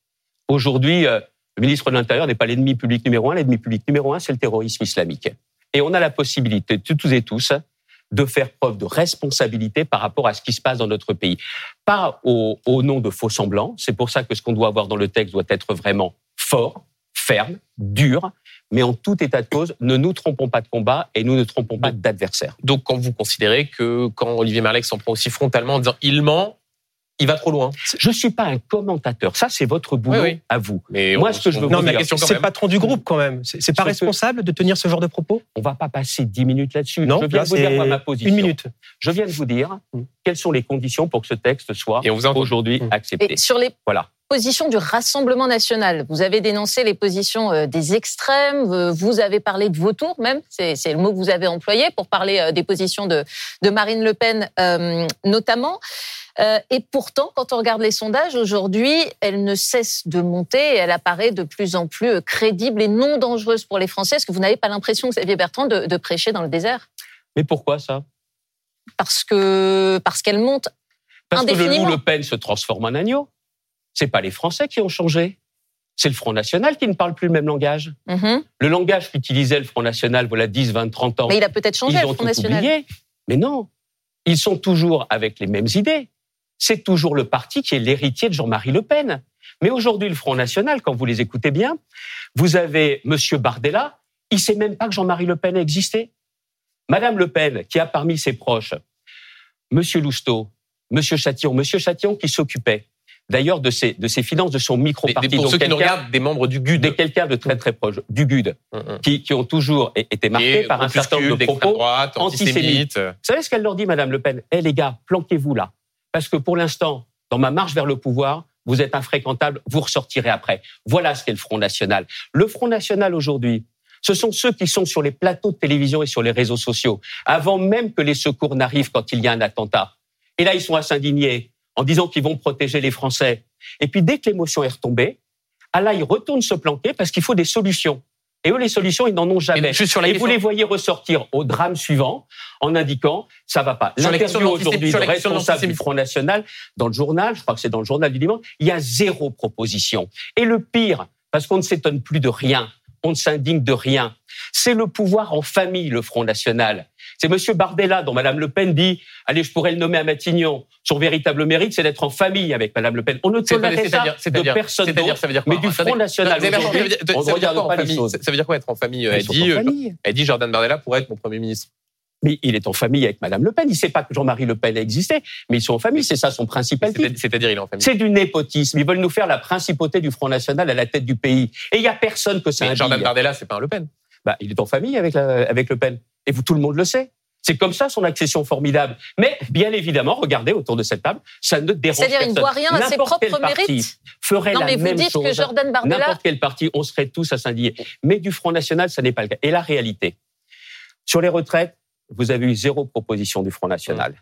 Aujourd'hui, euh, le ministre de l'Intérieur n'est pas l'ennemi public numéro un. L'ennemi public numéro un, c'est le terrorisme islamique. Et on a la possibilité, toutes et tous, de faire preuve de responsabilité par rapport à ce qui se passe dans notre pays. Pas au nom de faux semblants. C'est pour ça que ce qu'on doit avoir dans le texte doit être vraiment fort, ferme, dur. Mais en tout état de cause, ne nous trompons pas de combat et nous ne trompons pas d'adversaire. Donc, quand vous considérez que quand Olivier Marlex s'en prend aussi frontalement en disant il ment, il va trop loin. Je suis pas un commentateur. Ça, c'est votre boulot Oui, oui. à vous. Mais Moi, on- ce que je veux Non, vous dire, question quand c'est même. le patron du groupe quand même. C'est pas Ce que- responsable de tenir ce genre de propos? On va pas passer dix minutes là-dessus. Non, je viens là, de vous dire moi, ma position. une minute. Je viens de vous dire Mm. quelles sont les conditions pour que ce texte soit Et on vous a entendu. aujourd'hui Mm. accepté. Et sur les Voilà. Positions du Rassemblement national, vous avez dénoncé les positions euh, des extrêmes, vous avez parlé de vautours même, c'est le mot que vous avez employé pour parler euh, des positions de, de Marine Le Pen euh, notamment. Euh, et pourtant, quand on regarde les sondages aujourd'hui, elle ne cesse de monter et elle apparaît de plus en plus crédible et non dangereuse pour les Français. Est-ce que vous n'avez pas l'impression, Xavier Bertrand, de, de prêcher dans le désert? Mais pourquoi ça? Parce que parce qu'elle monte Parce que le loup. Le Pen se transforme en agneau. C'est pas les Français qui ont changé. C'est le Front National qui ne parle plus le même langage. Mhm. Le langage qu'utilisait le Front National, voilà 10, 20, 30 ans. Mais il a peut-être changé, ils le ont Front tout National. oublié. Mais non, ils sont toujours avec les mêmes idées. C'est toujours le parti qui est l'héritier de Jean-Marie Le Pen. Mais aujourd'hui, le Front National, quand vous les écoutez bien, vous avez Monsieur Bardella, il sait même pas que Jean-Marie Le Pen existait. Madame Le Pen, qui a parmi ses proches Monsieur Lousteau, Monsieur Chatillon, Monsieur Chatillon qui s'occupait d'ailleurs de ses, de ses finances, de son micro-parti. pour Donc ceux qui nous regardent, des membres du GUD. de quelqu'un de très très proche, du GUD, Hum, hum. qui, qui ont toujours été marqués Et par un certain nombre de propos droite, antisémites. antisémites. vous savez ce qu'elle leur dit, Madame Le Pen? Eh les gars, planquez-vous là. Parce que pour l'instant, dans ma marche vers le pouvoir, vous êtes infréquentable, vous ressortirez après. Voilà ce qu'est le Front National. Le Front National aujourd'hui, ce sont ceux qui sont sur les plateaux de télévision et sur les réseaux sociaux, avant même que les secours n'arrivent quand il y a un attentat. Et là, ils sont à s'indigner en disant qu'ils vont protéger les Français. Et puis, dès que l'émotion est retombée, ah là, ils retournent se planquer parce qu'il faut des solutions. Et eux, les solutions, ils n'en ont jamais. Et juste sur la Et question- vous les voyez ressortir au drame suivant en indiquant ça va pas. L'interview aujourd'hui du responsable du. Front National dans le journal, je crois que c'est dans le journal du dimanche, il y a zéro proposition. Et le pire, parce qu'on ne s'étonne plus de rien, on ne s'indigne de rien, c'est le pouvoir en famille, le Front National. C'est Monsieur Bardella dont Madame Le Pen dit allez, je pourrais le nommer à Matignon. Son véritable mérite, c'est d'être en famille avec Madame Le Pen. On ne tolérerait ça de personne d'autre, ça veut dire quoi mais du Front National. Ça veut dire- on regarde quoi en pas les famille choses. Ça veut dire quoi être en famille Elle dit, elle dit Jordan Bardella pourrait être mon premier ministre. Mais il est en famille avec Madame Le Pen. Il ne sait pas que Jean-Marie Le Pen a existé, mais ils sont en famille. C'est ça son principal C'est-à-dire, il est en famille. C'est du népotisme. Ils veulent nous faire la principauté du Front National à la tête du pays. Et il n'y a personne que ça Mais Jordan. Bardella, c'est pas un Le Pen. Bah, il est en famille avec, la- avec Le Pen. Et vous, tout le monde le sait. C'est comme ça son accession formidable. Mais bien évidemment, regardez autour de cette table, ça ne dérange C'est-à-dire, personne. il ne voit rien à ses propres mérites. ferait Non, la mais vous même dites chose. que Jordan Bardella. N'importe quel parti, on serait tous à s'indigner. Mais du Front National, ça n'est pas le cas. Et la réalité, sur les retraites, vous avez eu zéro proposition du Front National.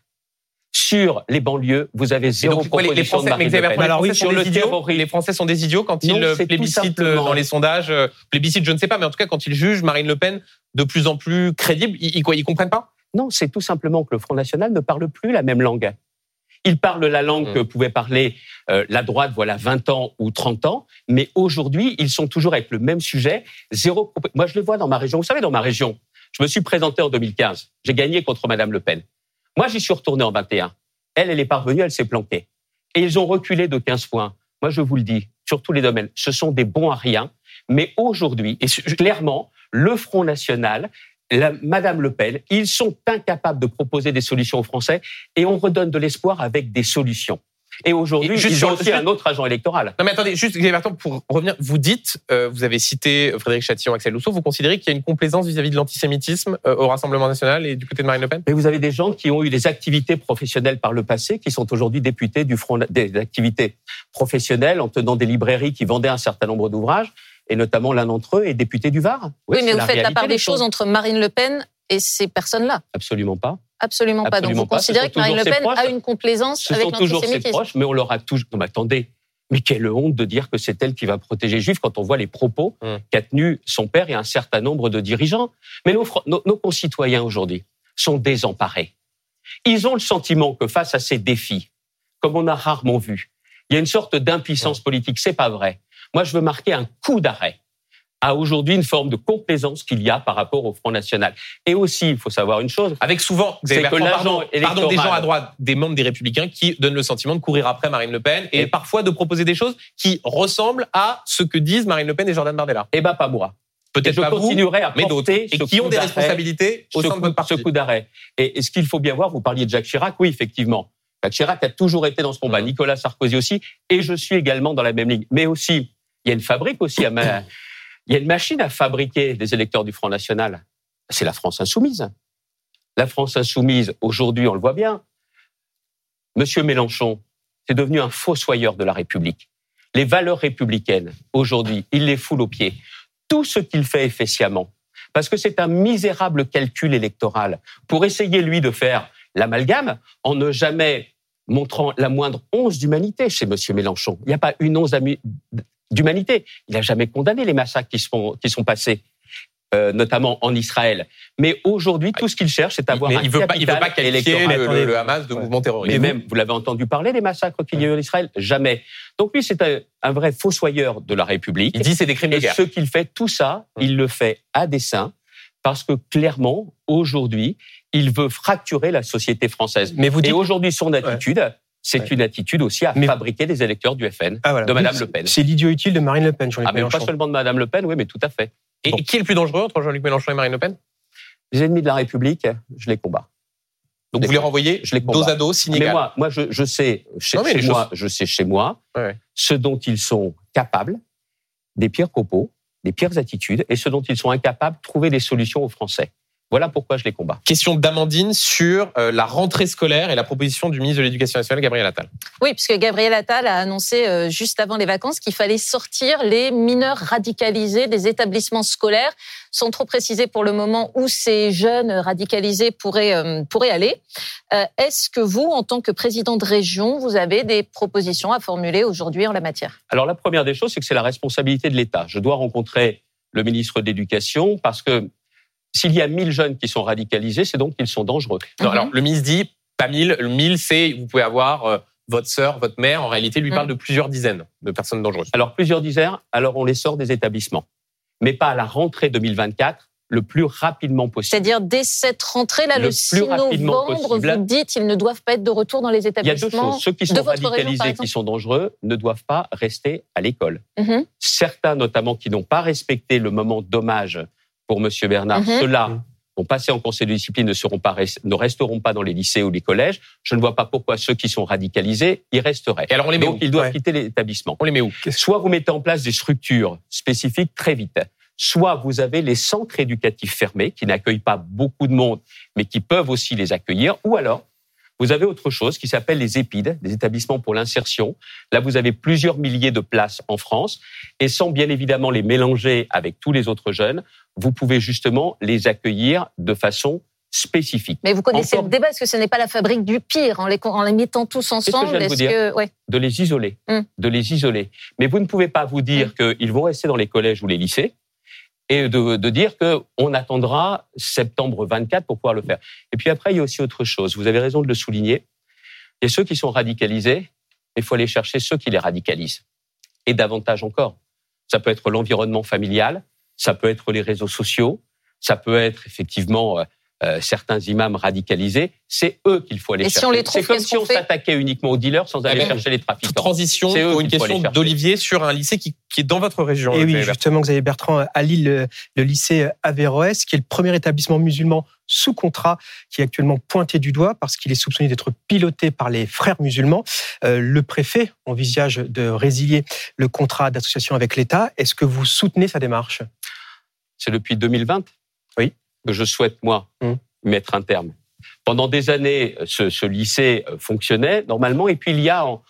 Sur les banlieues, vous avez zéro donc, les, de Français, mais Marine Xavier Le Pen. les Alors oui, sur sont le des idiots. terrorisme. Les Français sont des idiots quand Non, ils plébiscitent euh, dans les sondages. euh, Plébiscitent, je ne sais pas, mais en tout cas, quand ils jugent Marine Le Pen de plus en plus crédible, ils, quoi, ils comprennent pas? Non, c'est tout simplement que le Front National ne parle plus la même langue. Il parle la langue Mm. que pouvait parler euh, la droite, voilà, 20 ans ou 30 ans, mais aujourd'hui, ils sont toujours avec le même sujet. Zéro. Moi, je le vois dans ma région. Vous savez, dans ma région, je me suis présenté en 2015. J'ai gagné contre Madame Le Pen. Moi, j'y suis retourné en 21. Elle, elle est parvenue, elle s'est planquée. Et ils ont reculé de 15 points. Moi, je vous le dis, sur tous les domaines, ce sont des bons à rien. Mais aujourd'hui, et clairement, le Front National, la, Madame Le Pen, ils sont incapables de proposer des solutions aux Français et on redonne de l'espoir avec des solutions. Et aujourd'hui, ils sur ont aussi juste- un autre agent électoral. Non, mais attendez, juste, Xavier Bertrand, pour revenir, vous dites, euh, vous avez cité Frédéric Chatillon, Axel Lousseau, vous considérez qu'il y a une complaisance vis-à-vis de l'antisémitisme euh, au Rassemblement national et du côté de Marine Le Pen? Mais vous avez des gens qui ont eu des activités professionnelles par le passé, qui sont aujourd'hui députés du front, des activités professionnelles en tenant des librairies qui vendaient un certain nombre d'ouvrages, et notamment l'un d'entre eux est député du Var. Oui, mais vous la faites la part des choses entre Marine Le Pen et ces personnes-là. Absolument pas. Absolument pas. Absolument Donc vous pas. Considérez que Marine Le Pen a proches. une complaisance Ce avec sont toujours ses proches, mais on leur a toujours. Non, mais attendez. Mais quelle honte de dire que c'est elle qui va protéger les Juifs quand on voit les propos Hum. qu'a tenus son père et un certain nombre de dirigeants. Mais nos, nos- nos concitoyens aujourd'hui sont désemparés. Ils ont le sentiment que face à ces défis, comme on a rarement vu, il y a une sorte d'impuissance politique. C'est pas vrai. Moi, je veux marquer un coup d'arrêt à aujourd'hui une forme de complaisance qu'il y a par rapport au Front National. Et aussi, il faut savoir une chose, Avec souvent, C'est que pardon, pardon, des gens à droite, des membres des Républicains qui donnent le sentiment de courir après Marine Le Pen et, Et- parfois de proposer des choses qui ressemblent à ce que disent Marine Le Pen et Jordan Bardella. eh ben pas moi. Peut-être je pas vous, continuerai à mais d'autres, et qui ont des responsabilités au ce sein coup, de votre parti. ce coup d'arrêt. Et, et ce qu'il faut bien voir, vous parliez de Jacques Chirac, oui, effectivement. Jacques Chirac a toujours été dans ce combat, Mhm. Nicolas Sarkozy aussi, et je suis également dans la même ligne. Mais aussi, il y a une fabrique aussi, à ma- il y a une machine à fabriquer des électeurs du Front National. C'est la France insoumise. La France insoumise, aujourd'hui, on le voit bien. Monsieur Mélenchon, c'est devenu un fossoyeur de la République. Les valeurs républicaines, aujourd'hui, il les foule aux pieds. Tout ce qu'il fait est parce que c'est un misérable calcul électoral pour essayer, lui, de faire l'amalgame en ne jamais montrant la moindre once d'humanité chez M. Mélenchon. Il n'y a pas une once d'humanité. Il n'a jamais condamné les massacres qui sont, qui sont passés, euh, notamment en Israël. Mais aujourd'hui, tout ce qu'il cherche, c'est d'avoir Mais un il veut pas, il veut capital pas qualifier le, le- le Hamas de ouais. mouvement terroriste. Mais même, vous l'avez entendu parler des massacres qu'il y a eu en Israël? Jamais. Donc lui, c'est un, un vrai fossoyeur de la République. Il dit c'est des crimes de Et guerre. ce qu'il fait, tout ça, Hum. il le fait à dessein, parce que clairement, aujourd'hui, il veut fracturer la société française. Mais vous Et dites, aujourd'hui, son attitude, c'est Ouais. une attitude aussi à Mais- fabriquer des électeurs du FN, Ah, voilà. de Madame Le Pen. C'est l'idiot utile de Marine Le Pen, Jean-Luc Ah, mais pas seulement de Madame Le Pen, oui, mais tout à fait. et bon. qui est le plus dangereux entre Jean-Luc Mélenchon et Marine Le Pen? Les ennemis de la République, je les combats. Donc vous les renvoyez Je les dos à dos, Mais Sénégal. moi, moi, je, je sais chez, Non, mais chez les moi, je sais chez moi Ouais, ce dont ils sont capables, des pires propos, des pires attitudes, et ce dont ils sont incapables de trouver des solutions aux Français. Voilà pourquoi je les combats. Question d'Amandine sur euh, la rentrée scolaire et la proposition du ministre de l'Éducation nationale, Gabriel Attal. Oui, puisque Gabriel Attal a annoncé euh, juste avant les vacances qu'il fallait sortir les mineurs radicalisés des établissements scolaires, sans trop préciser pour le moment où ces jeunes radicalisés pourraient, euh, pourraient aller. Est-ce que vous, en tant que président de région, vous avez des propositions à formuler aujourd'hui en la matière? Alors la première des choses, c'est que c'est la responsabilité de l'État. Je dois rencontrer le ministre de l'Éducation parce que s'il y a 1000 jeunes qui sont radicalisés, c'est donc qu'ils sont dangereux. Non, Mhm. alors le ministre dit pas 1000, le 1000 c'est vous pouvez avoir euh, votre sœur, votre mère. En réalité, lui Mhm. parle de plusieurs dizaines de personnes dangereuses. Alors plusieurs dizaines, alors on les sort des établissements. Mais pas à la rentrée 2024, le plus rapidement possible. C'est-à-dire dès cette rentrée-là, le, Le 6 plus rapidement novembre, possible. vous dites qu'ils ne doivent pas être de retour dans les Il y a deux établissements. choses. Ceux qui sont région, radicalisés, exemple qui sont dangereux, ne doivent pas rester à l'école. Mhm. Certains, notamment, qui n'ont pas respecté le moment d'hommage pour M. Bernard, Mhm. ceux-là vont passer en conseil de discipline, ne, seront pas, ne resteront pas dans les lycées ou les collèges. Je ne vois pas pourquoi ceux qui sont radicalisés y resteraient. Et alors on les met Donc, où ils doivent Ouais. quitter l'établissement. On les met où Soit vous mettez en place des structures spécifiques très vite, soit vous avez les centres éducatifs fermés qui n'accueillent pas beaucoup de monde, mais qui peuvent aussi les accueillir, ou alors vous avez autre chose qui s'appelle les EPID, des établissements pour l'insertion. Là, vous avez plusieurs milliers de places en France, et sans bien évidemment les mélanger avec tous les autres jeunes, vous pouvez justement les accueillir de façon spécifique. Mais vous connaissez Encore- le débat, est-ce que ce n'est pas la fabrique du pire en les, en les mettant tous que je ensemble viens de vous dire que ouais. de les isoler, Mm. de les isoler. Mais vous ne pouvez pas vous dire qu'ils vont rester dans les collèges ou les lycées et de, de dire qu'on attendra septembre 24 pour pouvoir le faire. Et puis après, il y a aussi autre chose. Vous avez raison de le souligner. Il y a ceux qui sont radicalisés, il faut aller chercher ceux qui les radicalisent. Et davantage encore. Ça peut être l'environnement familial, ça peut être les réseaux sociaux, ça peut être effectivement euh, euh, certains imams radicalisés. C'est eux qu'il faut aller Et si chercher. on les trouve, C'est comme si on s'attaquait uniquement aux dealers sans aller Eh ben, chercher les Toute trafiquants. transition pour une question aller d'Olivier sur un lycée qui, qui est dans votre région. Et oui, Xavier Bertrand. justement, Xavier Bertrand, à Lille, le, le lycée Averroès, qui est le premier établissement musulman sous contrat, qui est actuellement pointé du doigt parce qu'il est soupçonné d'être piloté par les frères musulmans. Euh, le préfet envisage de résilier le contrat d'association avec l'État. Est-ce que vous soutenez sa démarche? C'est depuis 2020 Oui. Que je souhaite, moi, Hum. mettre un terme. Pendant des années, ce, ce lycée fonctionnait normalement. Et puis, il y a en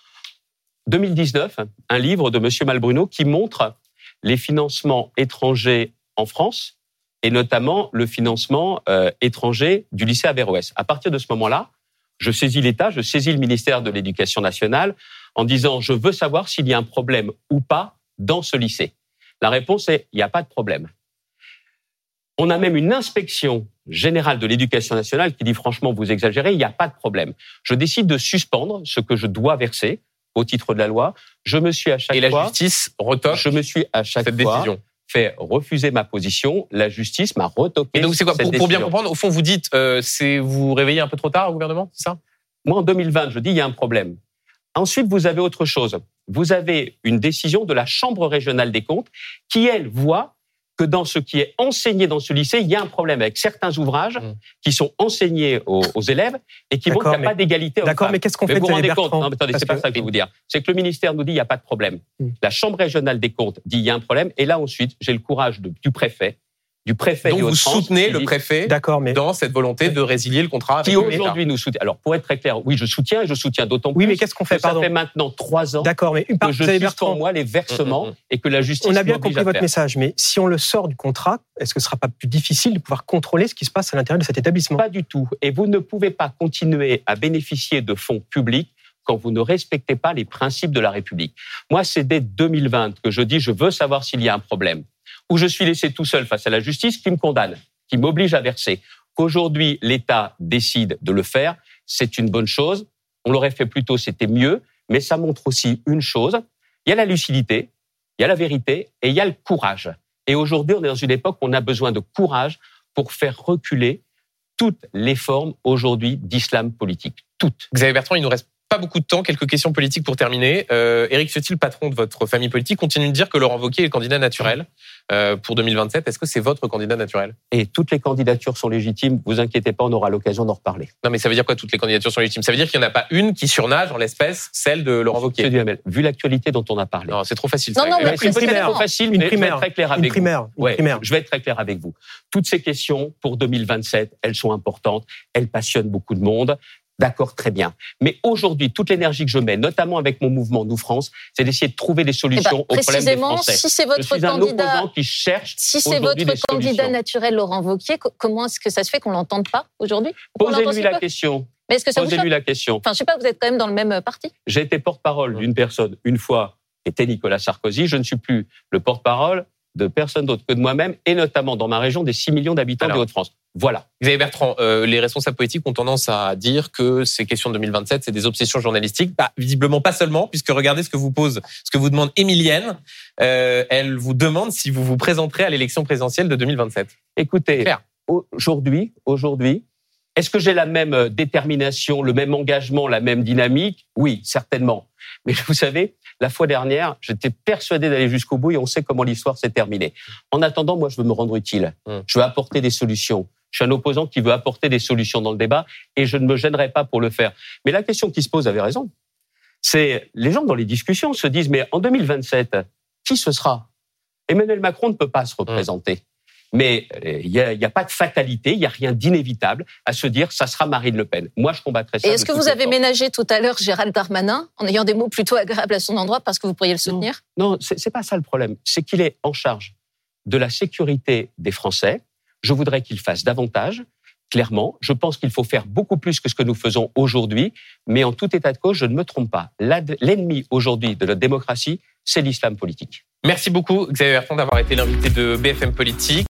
2019 un livre de M. Malbruno qui montre les financements étrangers en France et notamment le financement euh, étranger du lycée Averroès. À partir de ce moment-là, je saisis l'État, je saisis le ministère de l'Éducation nationale en disant je veux savoir s'il y a un problème ou pas dans ce lycée. La réponse est il n'y a pas de problème. On a même une inspection générale de l'éducation nationale qui dit franchement vous exagérez, il n'y a pas de problème. Je décide de suspendre ce que je dois verser au titre de la loi. Je me suis à chaque Et la fois, justice retoque je me suis à chaque cette fois décision. fait refuser ma position. La justice m'a retoqué. Et donc c'est quoi pour, pour bien comprendre, au fond, vous dites, euh, c'est vous vous réveillez un peu trop tard au gouvernement, c'est ça? Moi, en 2020, je dis il y a un problème. Ensuite, vous avez autre chose. Vous avez une décision de la Chambre régionale des comptes qui, elle, voit que dans ce qui est enseigné dans ce lycée, il y a un problème avec certains ouvrages Mm. qui sont enseignés aux, aux élèves et qui montrent qu'il n'y a mais- pas d'égalité. D'accord, mais qu'est-ce qu'on Mais fait, vous vous Xavier rendez compte Bertrand Non, mais attendez, c'est pas que- ça que je veux vous dire. C'est que le ministère nous dit il n'y a pas de problème. Mm. La Chambre régionale des comptes dit il y a un problème. Et là, ensuite, j'ai le courage de- du préfet, du préfet Donc vous soutenez le dit- préfet D'accord, mais dans cette volonté de résilier le contrat avec qui aujourd'hui nous soutient. Alors, pour être très clair, oui, je soutiens et je soutiens d'autant plus oui, mais qu'est-ce qu'on fait que ça Pardon. fait maintenant trois ans D'accord, mais une part, que je suspends, Bertrand, moi, les versements Mm, mm, mm. et que la justice on a bien compris votre message, mais si on le sort du contrat, est-ce que ce sera pas plus difficile de pouvoir contrôler ce qui se passe à l'intérieur de cet établissement? Pas du tout. Et vous ne pouvez pas continuer à bénéficier de fonds publics quand vous ne respectez pas les principes de la République. Moi, c'est dès 2020 que je dis je veux savoir s'il y a un problème. Où je suis laissé tout seul face à la justice qui me condamne, qui m'oblige à verser. Qu'aujourd'hui, l'État décide de le faire, c'est une bonne chose. On l'aurait fait plus tôt, c'était mieux. Mais ça montre aussi une chose. Il y a la lucidité, il y a la vérité et il y a le courage. Et aujourd'hui, on est dans une époque où on a besoin de courage pour faire reculer toutes les formes aujourd'hui d'islam politique. Toutes. Xavier Bertrand, il nous reste pas beaucoup de temps. Quelques questions politiques pour terminer. Euh, Éric Ciotti, le patron de votre famille politique, continue de dire que Laurent Wauquiez est le candidat naturel euh, pour 2027. Est-ce que c'est votre candidat naturel? Et toutes les candidatures sont légitimes. Vous inquiétez pas, on aura l'occasion d'en reparler. Non, mais ça veut dire quoi Toutes les candidatures sont légitimes? Ça veut dire qu'il n'y en a pas une qui surnage en l'espèce, celle de Laurent Monsieur Wauquiez. Duhamel, vu l'actualité dont on a parlé. Non, c'est trop facile. Non, ça, non, mais c'est trop facile, Une mais primaire. je vais être très clair Une avec primaire, vous. une Ouais, primaire. Je vais être très clair avec vous. Toutes ces questions pour 2027, elles sont importantes, elles passionnent beaucoup de monde. D'accord, très bien. Mais aujourd'hui, toute l'énergie que je mets, notamment avec mon mouvement Nous France, c'est d'essayer de trouver des Eh ben, solutions aux problèmes des précisément, Français. si c'est Je votre suis un candidat, qui cherche si c'est votre des candidat solutions. naturel, Laurent Wauquiez, co- comment est-ce que ça se fait qu'on l'entende pas aujourd'hui? Posez-lui la question. Mais est-ce que ça vous Posez-lui la question. Enfin, je sais pas, vous êtes quand même dans le même euh, parti. J'ai été porte-parole d'une personne une fois, qui était Nicolas Sarkozy. Je ne suis plus le porte-parole de personne d'autre que de moi-même, et notamment dans ma région des 6 millions d'habitants Alors. de Hauts-de-France. Voilà. Xavier Bertrand, euh, les responsables politiques ont tendance à dire que ces questions de 2027, c'est des obsessions journalistiques. Bah, visiblement pas seulement, puisque regardez ce que vous pose, ce que vous demande Émilienne. Euh, elle vous demande si vous vous présenterez à l'élection présidentielle de 2027. Écoutez, aujourd'hui, aujourd'hui, est-ce que j'ai la même euh, détermination, le même engagement, la même dynamique? Oui, certainement. Mais vous savez, la fois dernière, j'étais persuadé d'aller jusqu'au bout et on sait comment l'histoire s'est terminée. En attendant, moi, je veux me rendre utile. Hmm. Je veux apporter des solutions. Je suis un opposant qui veut apporter des solutions dans le débat et je ne me gênerai pas pour le faire. Mais la question qui se pose avait raison. C'est les gens dans les discussions se disent mais en 2027, qui ce sera? Emmanuel Macron ne peut pas se représenter. Mais euh, il n'y a, pas de fatalité, il n'y a rien d'inévitable à se dire ça sera Marine Le Pen. Moi, je combattrai ça. Et est-ce que vous avez ménagé tout à l'heure Gérald Darmanin en ayant des mots plutôt agréables à son endroit parce que vous pourriez le soutenir? Non, c'est c'est pas ça le problème. C'est qu'il est en charge de la sécurité des Français. Je voudrais qu'il fasse davantage. Clairement, je pense qu'il faut faire beaucoup plus que ce que nous faisons aujourd'hui. Mais en tout état de cause, je ne me trompe pas. L'ennemi aujourd'hui de notre démocratie, c'est l'islam politique. Merci beaucoup, Xavier Bertrand, d'avoir été l'invité de BFM Politique.